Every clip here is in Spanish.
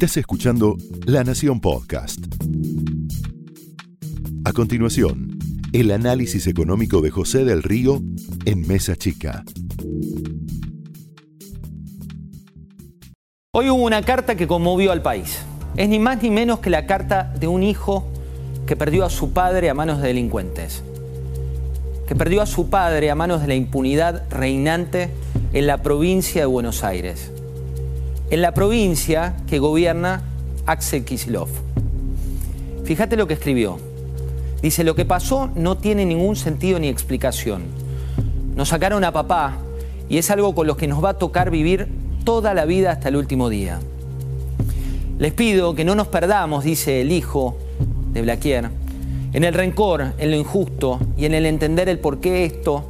Estás escuchando La Nación Podcast. A continuación, el análisis económico de José del Río en Mesa Chica. Hoy hubo una carta que conmovió al país. Es ni más ni menos que la carta de un hijo que perdió a su padre a manos de delincuentes. Que perdió a su padre a manos de la impunidad reinante en la provincia de Buenos Aires. En la provincia que gobierna Axel Kisilov. Fíjate lo que escribió. Dice, lo que pasó no tiene ningún sentido ni explicación. Nos sacaron a papá y es algo con lo que nos va a tocar vivir toda la vida hasta el último día. Les pido que no nos perdamos, dice el hijo de Blaquier, en el rencor, en lo injusto y en el entender el por qué esto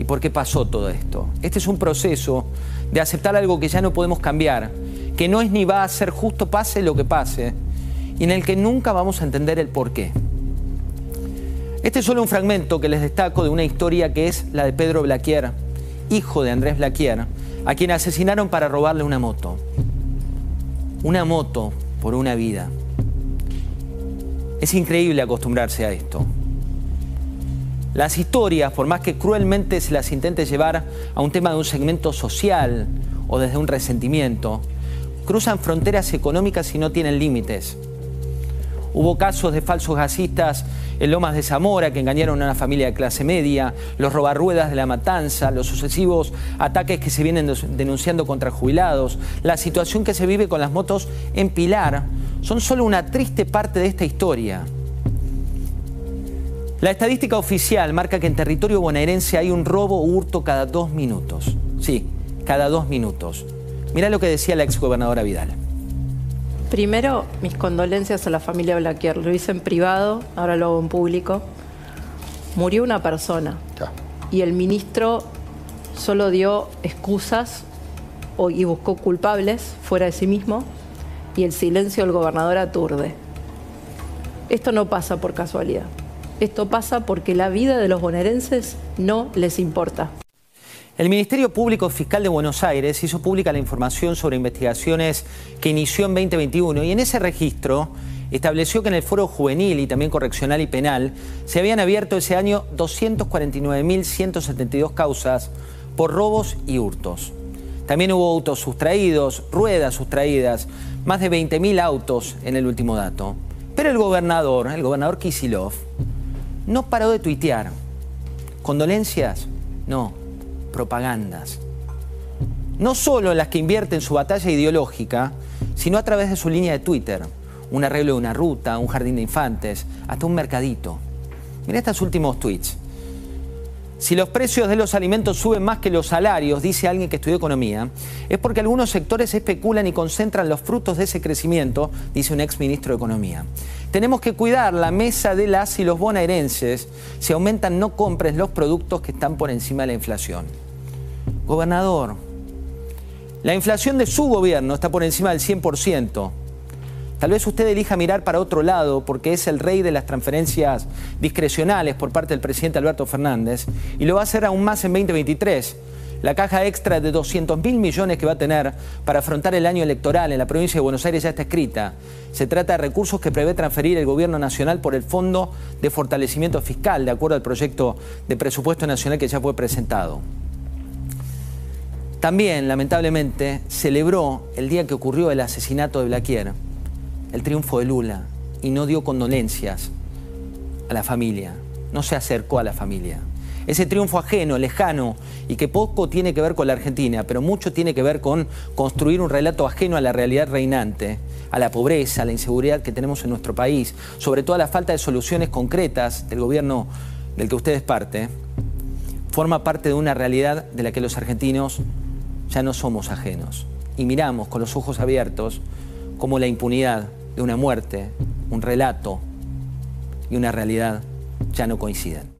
y por qué pasó todo esto. Este es un proceso de aceptar algo que ya no podemos cambiar, que no es ni va a ser justo pase lo que pase, y en el que nunca vamos a entender el por qué. Este es solo un fragmento que les destaco de una historia que es la de Pedro Blaquier, hijo de Andrés Blaquier, a quien asesinaron para robarle una moto. Una moto por una vida. Es increíble acostumbrarse a esto. Las historias, por más que cruelmente se las intente llevar a un tema de un segmento social o desde un resentimiento, cruzan fronteras económicas y no tienen límites. Hubo casos de falsos gasistas en Lomas de Zamora que engañaron a una familia de clase media, los robarruedas de la matanza, los sucesivos ataques que se vienen denunciando contra jubilados, la situación que se vive con las motos en Pilar, son solo una triste parte de esta historia. La estadística oficial marca que en territorio bonaerense hay un robo o hurto cada dos minutos. Sí, cada dos minutos. Mira lo que decía la exgobernadora Vidal. Primero, mis condolencias a la familia Blaquier. Lo hice en privado, ahora lo hago en público. Murió una persona y el ministro solo dio excusas y buscó culpables fuera de sí mismo y el silencio del gobernador aturde. Esto no pasa por casualidad. Esto pasa porque la vida de los bonaerenses no les importa. El Ministerio Público Fiscal de Buenos Aires hizo pública la información sobre investigaciones que inició en 2021 y en ese registro estableció que en el foro juvenil y también correccional y penal se habían abierto ese año 249.172 causas por robos y hurtos. También hubo autos sustraídos, ruedas sustraídas, más de 20.000 autos en el último dato. Pero el gobernador, el gobernador Kisilov, no paró de tuitear. ¿Condolencias? No, propagandas. No solo las que invierte en su batalla ideológica, sino a través de su línea de Twitter. Un arreglo de una ruta, un jardín de infantes, hasta un mercadito. Mira estos últimos tweets. Si los precios de los alimentos suben más que los salarios, dice alguien que estudió economía, es porque algunos sectores especulan y concentran los frutos de ese crecimiento, dice un ex ministro de Economía. Tenemos que cuidar la mesa de las y los bonaerenses. Si aumentan, no compres los productos que están por encima de la inflación. Gobernador, la inflación de su gobierno está por encima del 100%. Tal vez usted elija mirar para otro lado porque es el rey de las transferencias discrecionales por parte del presidente Alberto Fernández y lo va a hacer aún más en 2023. La caja extra de 200 mil millones que va a tener para afrontar el año electoral en la provincia de Buenos Aires ya está escrita. Se trata de recursos que prevé transferir el gobierno nacional por el Fondo de Fortalecimiento Fiscal, de acuerdo al proyecto de presupuesto nacional que ya fue presentado. También, lamentablemente, celebró el día que ocurrió el asesinato de Blaquier el triunfo de Lula y no dio condolencias a la familia, no se acercó a la familia. Ese triunfo ajeno, lejano y que poco tiene que ver con la Argentina, pero mucho tiene que ver con construir un relato ajeno a la realidad reinante, a la pobreza, a la inseguridad que tenemos en nuestro país, sobre todo a la falta de soluciones concretas del gobierno del que usted es parte, forma parte de una realidad de la que los argentinos ya no somos ajenos. Y miramos con los ojos abiertos como la impunidad de una muerte, un relato y una realidad ya no coinciden.